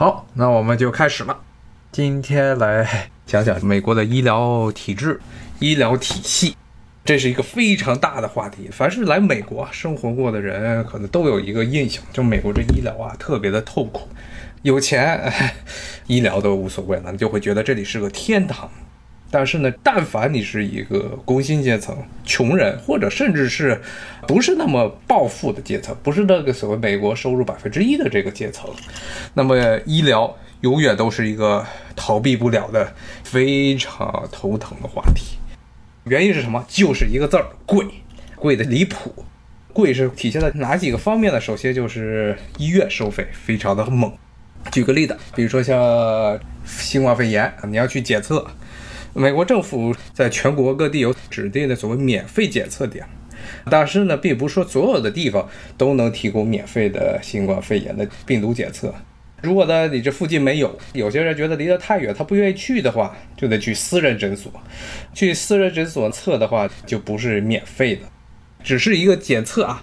好，那我们就开始了。今天来讲讲美国的医疗体制、医疗体系，这是一个非常大的话题。凡是来美国生活过的人，可能都有一个印象，就美国这医疗啊，特别的痛苦。有钱，医疗都无所谓了，你就会觉得这里是个天堂。但是呢，但凡你是一个工薪阶层、穷人，或者甚至是不是那么暴富的阶层，不是那个所谓美国收入百分之一的这个阶层，那么医疗永远都是一个逃避不了的非常头疼的话题。原因是什么？就是一个字儿——贵，贵的离谱。贵是体现在哪几个方面呢？首先就是医院收费非常的猛。举个例子，比如说像新冠肺炎，你要去检测。美国政府在全国各地有指定的所谓免费检测点，但是呢，并不是说所有的地方都能提供免费的新冠肺炎的病毒检测。如果呢，你这附近没有，有些人觉得离得太远，他不愿意去的话，就得去私人诊所。去私人诊所测的话，就不是免费的，只是一个检测啊。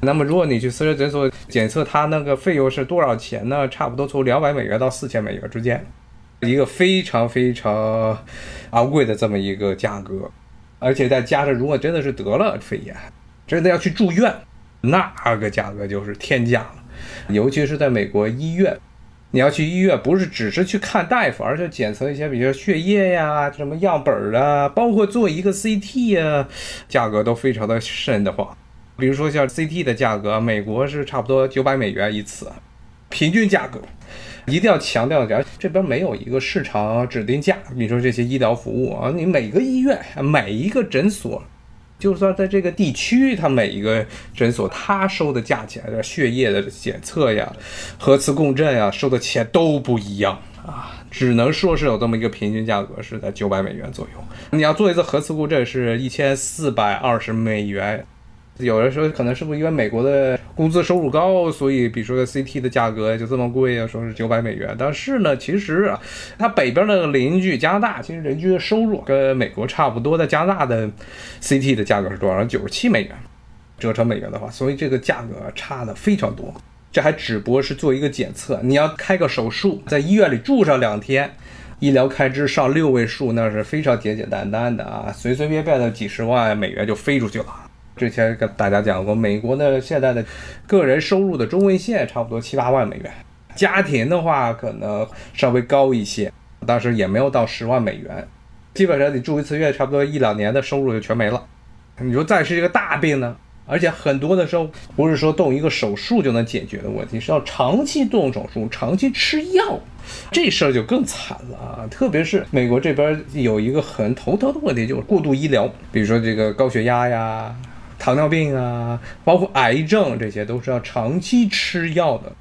那么，如果你去私人诊所检测，它那个费用是多少钱呢？差不多从两百美元到四千美元之间。一个非常非常昂贵的这么一个价格，而且再加上如果真的是得了肺炎，真的要去住院，那个价格就是天价了。尤其是在美国医院，你要去医院，不是只是去看大夫，而是检测一些，比如血液呀、什么样本啊，包括做一个 CT 啊，价格都非常的瘆得慌。比如说像 CT 的价格，美国是差不多九百美元一次，平均价格。一定要强调一下，这边没有一个市场指定价。你说这些医疗服务啊，你每个医院、每一个诊所，就算在这个地区，它每一个诊所，它收的价钱，血液的检测呀、核磁共振呀，收的钱都不一样啊。只能说是有这么一个平均价格，是在九百美元左右。你要做一次核磁共振，是一千四百二十美元。有人说，可能是不是因为美国的工资收入高，所以比如说 CT 的价格就这么贵啊？说是九百美元，但是呢，其实啊，它北边的邻居加拿大，其实人均的收入跟美国差不多。在加拿大的 CT 的价格是多少？九十七美元，折成美元的话，所以这个价格差的非常多。这还只不过是做一个检测，你要开个手术，在医院里住上两天，医疗开支上六位数，那是非常简简单单的啊，随随便便的几十万美元就飞出去了。之前跟大家讲过，美国的现在的个人收入的中位线差不多七八万美元，家庭的话可能稍微高一些，但是也没有到十万美元。基本上你住一次院，差不多一两年的收入就全没了。你说再是一个大病呢？而且很多的时候不是说动一个手术就能解决的问题，是要长期动手术、长期吃药，这事儿就更惨了啊！特别是美国这边有一个很头疼的问题，就是过度医疗，比如说这个高血压呀。糖尿病啊，包括癌症，这些都是要长期吃药的，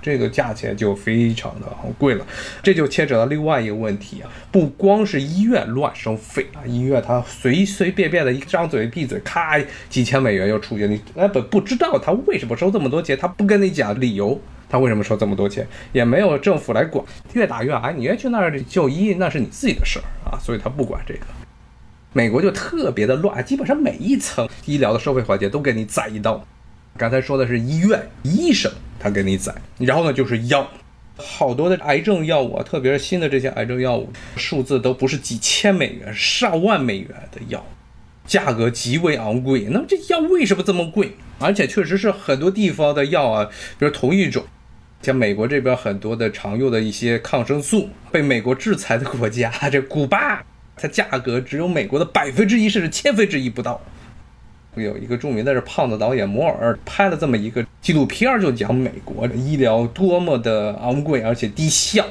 这个价钱就非常的贵了。这就牵扯到另外一个问题啊，不光是医院乱收费啊，医院他随随便便的一张嘴闭嘴，咔几千美元又出去，你根本不知道他为什么收这么多钱，他不跟你讲理由，他为什么收这么多钱，也没有政府来管，越打越癌，你愿去那儿就医，那是你自己的事儿啊，所以他不管这个。美国就特别的乱，基本上每一层医疗的收费环节都给你宰一刀。刚才说的是医院医生他给你宰，然后呢就是药，好多的癌症药物，特别是新的这些癌症药物，数字都不是几千美元，上万美元的药，价格极为昂贵。那么这药为什么这么贵？而且确实是很多地方的药啊，比如同一种，像美国这边很多的常用的一些抗生素，被美国制裁的国家，这古巴。它价格只有美国的百分之一，甚至千分之一不到。有一个著名的是胖子导演摩尔拍了这么一个纪录片，就讲美国的医疗多么的昂贵而且低效。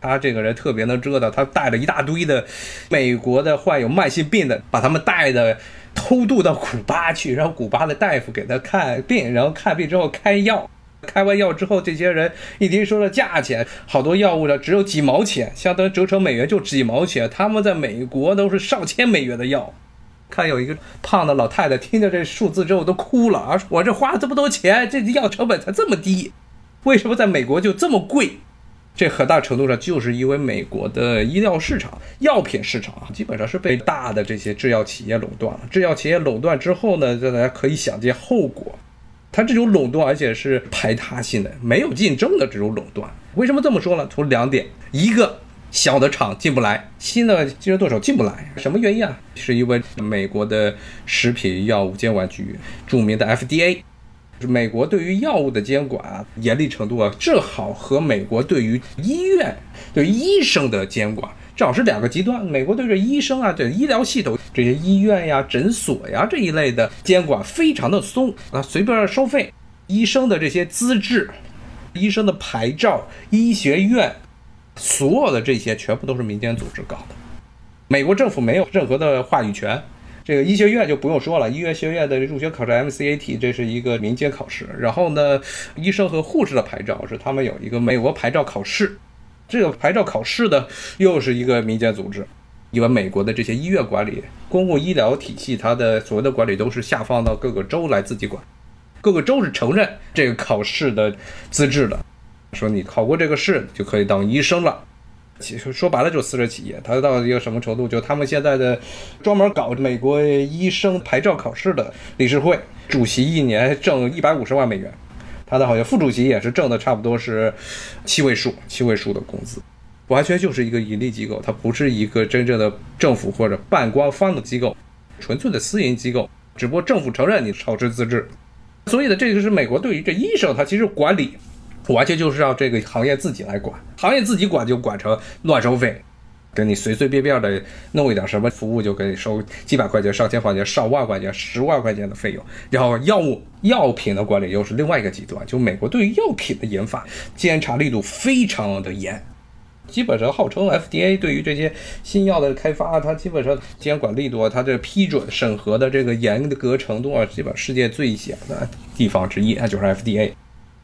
他这个人特别能折腾，他带了一大堆的美国的患有慢性病的，把他们带的偷渡到古巴去，然后古巴的大夫给他看病，然后看病之后开药。开完药之后，这些人一听说了价钱，好多药物呢只有几毛钱，相当于折成美元就几毛钱。他们在美国都是上千美元的药。看有一个胖的老太太，听着这数字之后都哭了啊！我这花了这么多钱，这药成本才这么低，为什么在美国就这么贵？这很大程度上就是因为美国的医疗市场、药品市场啊，基本上是被大的这些制药企业垄断了。制药企业垄断之后呢，大家可以想见后果。它这种垄断，而且是排他性的，没有竞争的这种垄断。为什么这么说呢？从两点，一个小的厂进不来，新的竞争对手进不来，什么原因啊？是因为美国的食品药物监管局，著名的 FDA。美国对于药物的监管啊，严厉程度啊，正好和美国对于医院、对医生的监管正好是两个极端。美国对这医生啊，这医疗系统、这些医院呀、诊所呀这一类的监管非常的松啊，随便收费。医生的这些资质、医生的牌照、医学院，所有的这些全部都是民间组织搞的，美国政府没有任何的话语权。这个医学院就不用说了，医院学院的入学考试 MCAT，这是一个民间考试。然后呢，医生和护士的牌照是他们有一个美国牌照考试，这个牌照考试的又是一个民间组织。因为美国的这些医院管理、公共医疗体系，它的所谓的管理都是下放到各个州来自己管，各个州是承认这个考试的资质的，说你考过这个试就可以当医生了。其实说白了就是私人企业，它到一个什么程度？就他们现在的专门搞美国医生牌照考试的理事会主席一年挣一百五十万美元，他的好像副主席也是挣的差不多是七位数，七位数的工资，完全就是一个盈利机构，它不是一个真正的政府或者半官方的机构，纯粹的私营机构，只不过政府承认你超支资质，所以呢，这个是美国对于这医生他其实管理。完全就是让这个行业自己来管，行业自己管就管成乱收费，给你随随便便的弄一点什么服务就给你收几百块钱、上千块钱、上万块钱、十万块钱的费用。然后药物药品的管理又是另外一个极端，就美国对于药品的研发监察力度非常的严，基本上号称 FDA 对于这些新药的开发，它基本上监管力度，它这批准审核的这个严格程度啊，基本世界最小的地方之一，那就是 FDA。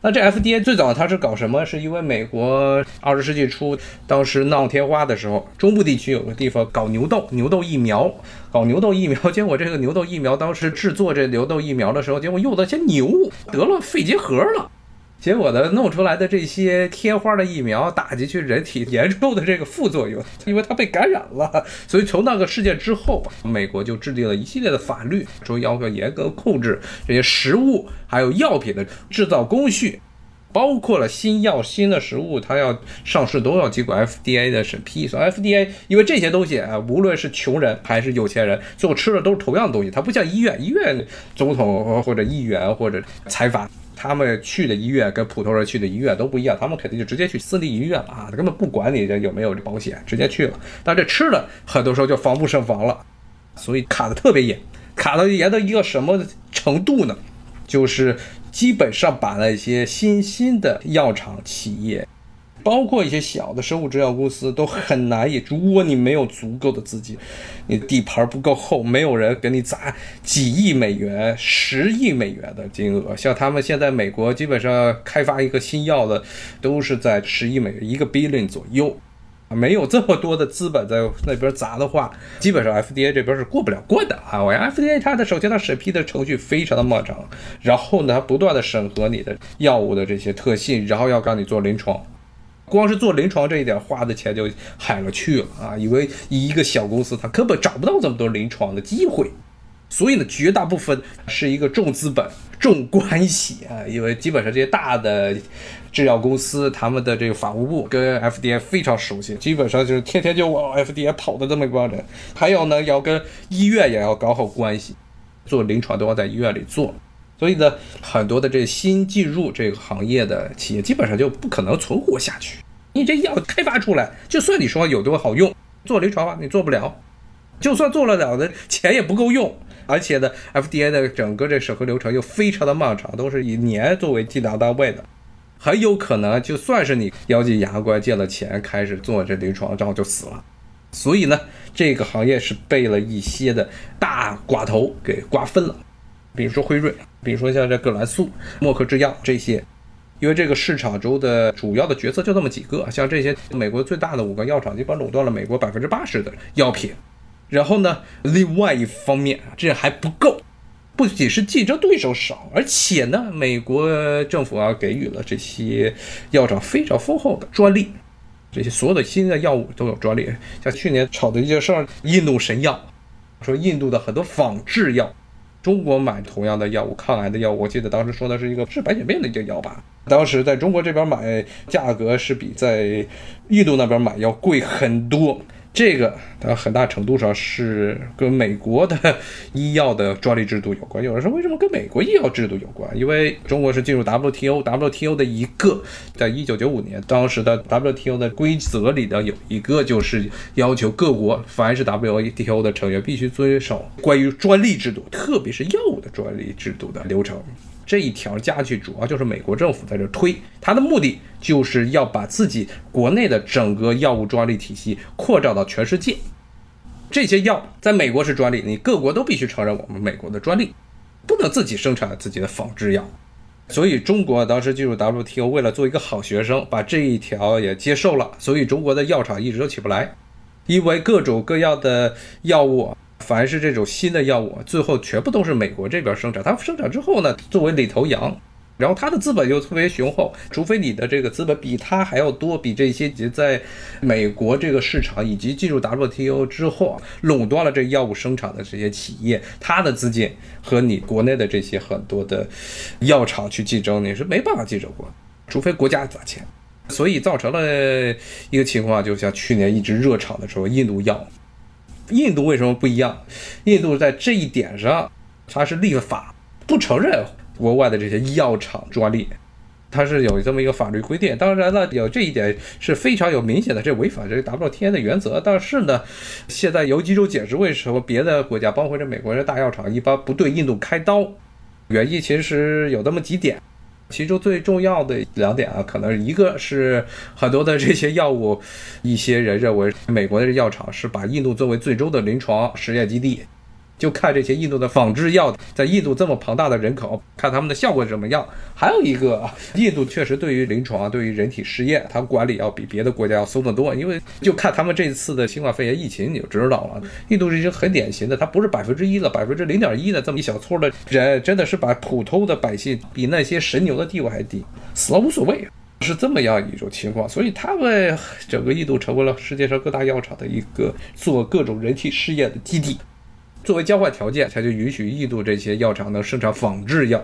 那这 FDA 最早它是搞什么？是因为美国二十世纪初当时闹天花的时候，中部地区有个地方搞牛痘，牛痘疫苗，搞牛痘疫苗，结果这个牛痘疫苗当时制作这牛痘疫苗的时候，结果用的些牛得了肺结核了。结果呢，弄出来的这些天花的疫苗打进去人体，严重的这个副作用，因为它被感染了。所以从那个事件之后，美国就制定了一系列的法律，说要严格控制这些食物还有药品的制造工序，包括了新药、新的食物，它要上市都要经过 FDA 的审批。所以 FDA 因为这些东西啊，无论是穷人还是有钱人，最后吃的都是同样的东西。它不像医院，医院总统或者议员或者财阀。他们去的医院跟普通人去的医院都不一样，他们肯定就直接去私立医院了啊，他根本不管你这有没有这保险，直接去了。但这吃的很多时候就防不胜防了，所以卡的特别严，卡的严到一个什么程度呢？就是基本上把那些新兴的药厂企业。包括一些小的生物制药公司都很难以，如果你没有足够的资金，你底盘不够厚，没有人给你砸几亿美元、十亿美元的金额。像他们现在美国基本上开发一个新药的，都是在十亿美元一个 billion 左右，没有这么多的资本在那边砸的话，基本上 FDA 这边是过不了关的啊。我 FDA 它的首先它审批的程序非常的漫长，然后呢它不断的审核你的药物的这些特性，然后要让你做临床。光是做临床这一点花的钱就海了去了啊！以为一个小公司他根本找不到这么多临床的机会，所以呢，绝大部分是一个重资本、重关系啊。因为基本上这些大的制药公司，他们的这个法务部跟 FDA 非常熟悉，基本上就是天天就往 FDA 跑的这么一帮人。还有呢，要跟医院也要搞好关系，做临床都要在医院里做。所以呢，很多的这新进入这个行业的企业，基本上就不可能存活下去。你这药开发出来，就算你说有多好用，做临床吧，你做不了；就算做了了的钱也不够用。而且呢，FDA 的整个这审核流程又非常的漫长，都是以年作为计量单位的，很有可能就算是你咬紧牙关借了钱开始做这临床，然后就死了。所以呢，这个行业是被了一些的大寡头给瓜分了。比如说辉瑞，比如说像这葛兰素、默克制药这些，因为这个市场中的主要的角色就这么几个，像这些美国最大的五个药厂，基本垄断了美国百分之八十的药品。然后呢，另外一方面，这还不够，不仅是竞争对手少，而且呢，美国政府啊给予了这些药厂非常丰厚的专利，这些所有的新的药物都有专利。像去年炒的一件事儿，印度神药，说印度的很多仿制药。中国买同样的药物，抗癌的药物，我记得当时说的是一个治白血病的一个药吧。当时在中国这边买，价格是比在印度那边买要贵很多。这个它很大程度上是跟美国的医药的专利制度有关。有人说为什么跟美国医药制度有关？因为中国是进入 WTO，WTO 的一个，在一九九五年当时的 WTO 的规则里的有一个就是要求各国凡是 WTO 的成员必须遵守关于专利制度，特别是药物的专利制度的流程。这一条加去，主要就是美国政府在这推，它的目的就是要把自己国内的整个药物专利体系扩张到全世界。这些药在美国是专利，你各国都必须承认我们美国的专利，不能自己生产自己的仿制药。所以中国当时进入 WTO，为了做一个好学生，把这一条也接受了。所以中国的药厂一直都起不来，因为各种各样的药物。凡是这种新的药物，最后全部都是美国这边生产。它生产之后呢，作为领头羊，然后它的资本又特别雄厚，除非你的这个资本比它还要多，比这些在美国这个市场以及进入 WTO 之后垄断了这药物生产的这些企业，它的资金和你国内的这些很多的药厂去竞争，你是没办法竞争过，除非国家砸钱。所以造成了一个情况，就像去年一直热炒的时候，印度药。印度为什么不一样？印度在这一点上，它是立法不承认国外的这些医药厂专利，它是有这么一个法律规定。当然了，有这一点是非常有明显的，这违反这个 WTO 的原则。但是呢，现在有几种解释，为什么别的国家，包括这美国这大药厂，一般不对印度开刀？原因其实有这么几点。其中最重要的两点啊，可能一个是很多的这些药物，一些人认为美国的药厂是把印度作为最终的临床实验基地。就看这些印度的仿制药，在印度这么庞大的人口，看他们的效果怎么样。还有一个，印度确实对于临床、对于人体试验，它管理要比别的国家要松得多。因为就看他们这次的新冠肺炎疫情，你就知道了。印度是一个很典型的，它不是百分之一了，百分之零点一的这么一小撮的人，真的是把普通的百姓比那些神牛的地位还低，死了无所谓，是这么样一种情况。所以他们整个印度成为了世界上各大药厂的一个做各种人体试验的基地。作为交换条件，才就允许印度这些药厂能生产仿制药。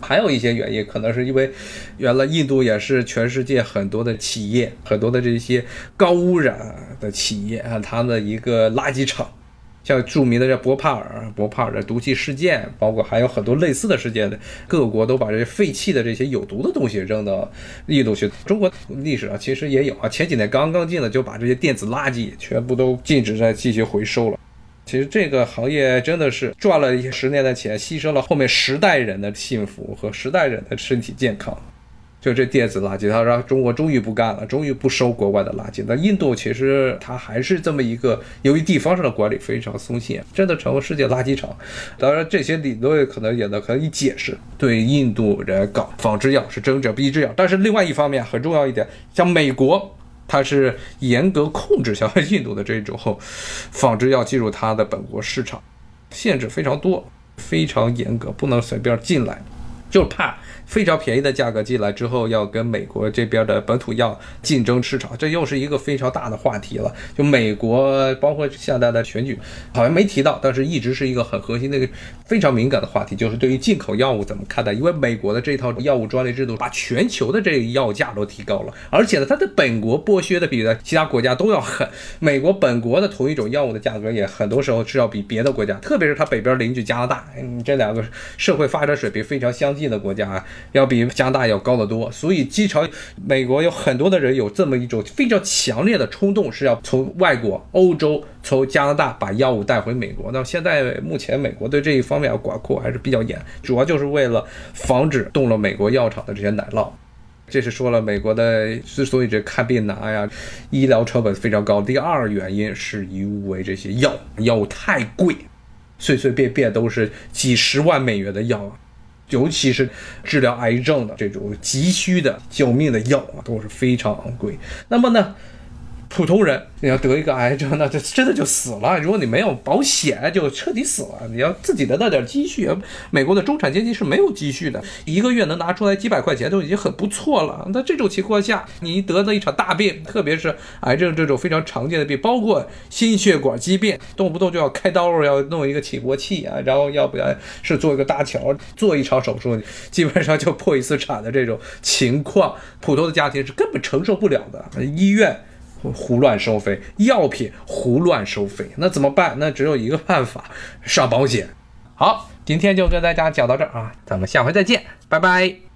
还有一些原因，可能是因为原来印度也是全世界很多的企业、很多的这些高污染的企业啊，它的一个垃圾场。像著名的这博帕尔、博帕尔的毒气事件，包括还有很多类似的事件的，各国都把这些废弃的这些有毒的东西扔到印度去。中国历史上其实也有啊，前几年刚刚进的就把这些电子垃圾全部都禁止再继续回收了。其实这个行业真的是赚了一些十年的钱，牺牲了后面十代人的幸福和十代人的身体健康。就这电子垃圾，他让中国终于不干了，终于不收国外的垃圾。那印度其实它还是这么一个，由于地方上的管理非常松懈，真的成为世界垃圾场。当然，这些理论可能也能可以解释对印度人搞仿制药是睁着逼制药。但是另外一方面很重要一点，像美国。它是严格控制像印度的这种仿制药进入它的本国市场，限制非常多，非常严格，不能随便进来，就怕。非常便宜的价格进来之后，要跟美国这边的本土药竞争市场，这又是一个非常大的话题了。就美国，包括现在的选举，好像没提到，但是一直是一个很核心的、一个非常敏感的话题，就是对于进口药物怎么看待？因为美国的这套药物专利制度，把全球的这个药价都提高了，而且呢，它的本国剥削的比其他国家都要狠。美国本国的同一种药物的价格，也很多时候是要比别的国家，特别是它北边邻居加拿大，嗯，这两个社会发展水平非常相近的国家啊。要比加拿大要高得多，所以机场美国有很多的人有这么一种非常强烈的冲动，是要从外国、欧洲、从加拿大把药物带回美国。那现在目前美国对这一方面管控还是比较严，主要就是为了防止动了美国药厂的这些奶酪。这是说了美国的之所以这看病难呀，医疗成本非常高。第二原因是因为这些药药物太贵，随随便便都是几十万美元的药。尤其是治疗癌症的这种急需的救命的药啊，都是非常昂贵。那么呢，普通人你要得一个癌症，那这真的就死了。如果你没有保险，就彻底死了。你要自己得到点积蓄。美国的中产阶级是没有积蓄的，一个月能拿出来几百块钱都已经很不错了。那这种情况下，你得了一场大病，特别是癌症这种非常常见的病，包括心血管疾病，动不动就要开刀，要弄一个起搏器啊，然后要不然是做一个搭桥，做一场手术，基本上就破一次产的这种情况，普通的家庭是根本承受不了的。医院。胡乱收费，药品胡乱收费，那怎么办？那只有一个办法，上保险。好，今天就跟大家讲到这儿啊，咱们下回再见，拜拜。